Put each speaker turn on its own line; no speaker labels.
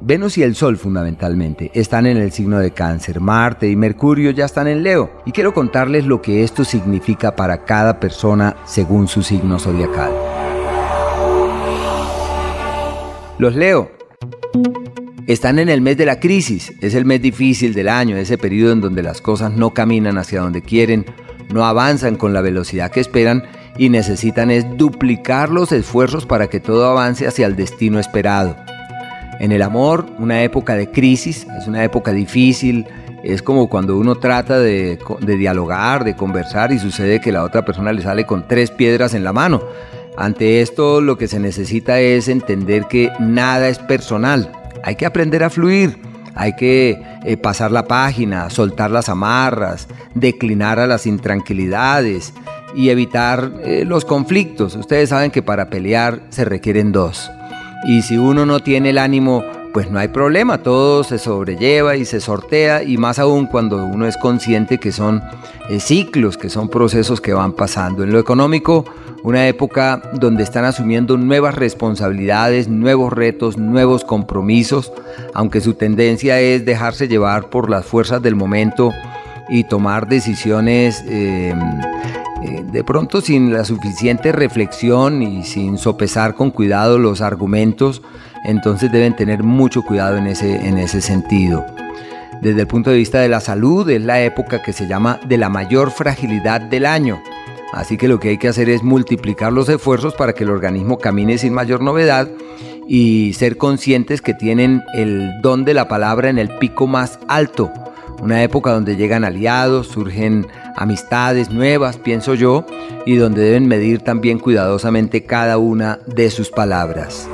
Venus y el Sol fundamentalmente están en el signo de cáncer, Marte y Mercurio ya están en Leo y quiero contarles lo que esto significa para cada persona según su signo zodiacal. Los Leo están en el mes de la crisis, es el mes difícil del año, ese periodo en donde las cosas no caminan hacia donde quieren, no avanzan con la velocidad que esperan y necesitan es duplicar los esfuerzos para que todo avance hacia el destino esperado. En el amor, una época de crisis, es una época difícil, es como cuando uno trata de, dialogar, de conversar y sucede que la otra persona le sale con tres piedras en la mano. Ante esto lo que se necesita es entender que nada es personal, hay que aprender a fluir, hay que eh, pasar la página, soltar las amarras, declinar a las intranquilidades y evitar eh, los conflictos. Ustedes saben que para pelear se requieren dos. Y si uno no tiene el ánimo, pues no hay problema, todo se sobrelleva y se sortea y más aún cuando uno es consciente que son eh, ciclos, que son procesos que van pasando. En lo económico, una época donde están asumiendo nuevas responsabilidades, nuevos retos, nuevos compromisos, aunque su tendencia es dejarse llevar por las fuerzas del momento y tomar decisiones eh, eh, de pronto sin la suficiente reflexión y sin sopesar con cuidado los argumentos, entonces deben tener mucho cuidado en ese, en ese sentido. Desde el punto de vista de la salud, es la época que se llama de la mayor fragilidad del año. Así que lo que hay que hacer es multiplicar los esfuerzos para que el organismo camine sin mayor novedad y ser conscientes que tienen el don de la palabra en el pico más alto. Una época donde llegan aliados, surgen amistades nuevas, pienso yo, y donde deben medir también cuidadosamente cada una de sus palabras.